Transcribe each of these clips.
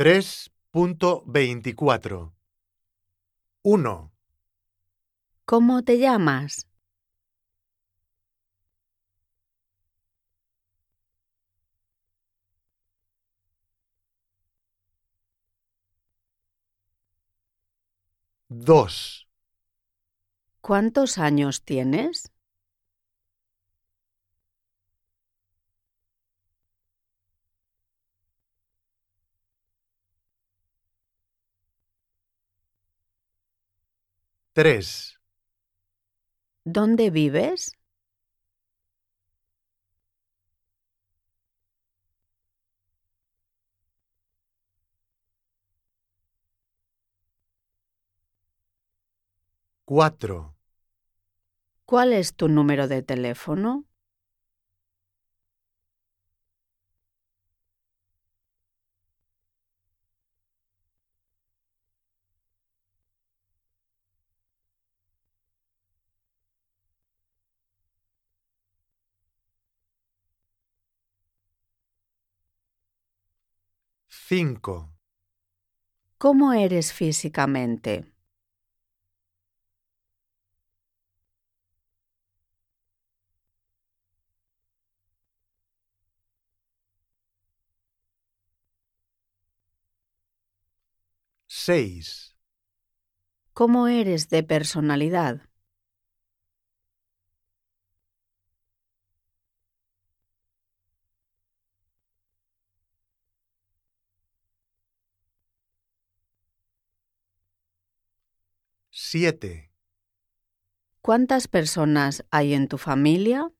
3.24 1, ¿Cómo te llamas? 2, ¿Cuántos años tienes? Tres, ¿Dónde vives? cuatro, ¿Cuál es tu número de teléfono? Cinco, ¿Cómo eres físicamente? seis, ¿Cómo eres de personalidad? Siete, ¿Cuántas personas hay en tu familia?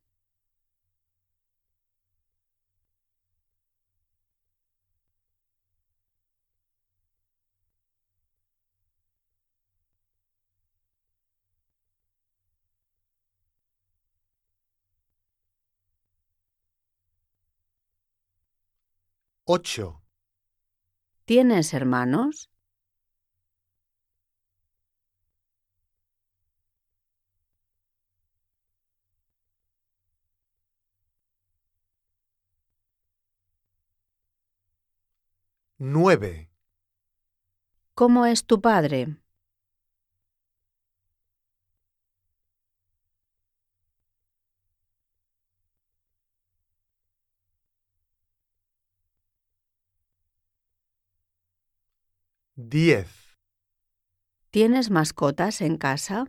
ocho, ¿Tienes hermanos? Nueve, ¿Cómo es tu padre? diez, ¿Tienes mascotas en casa?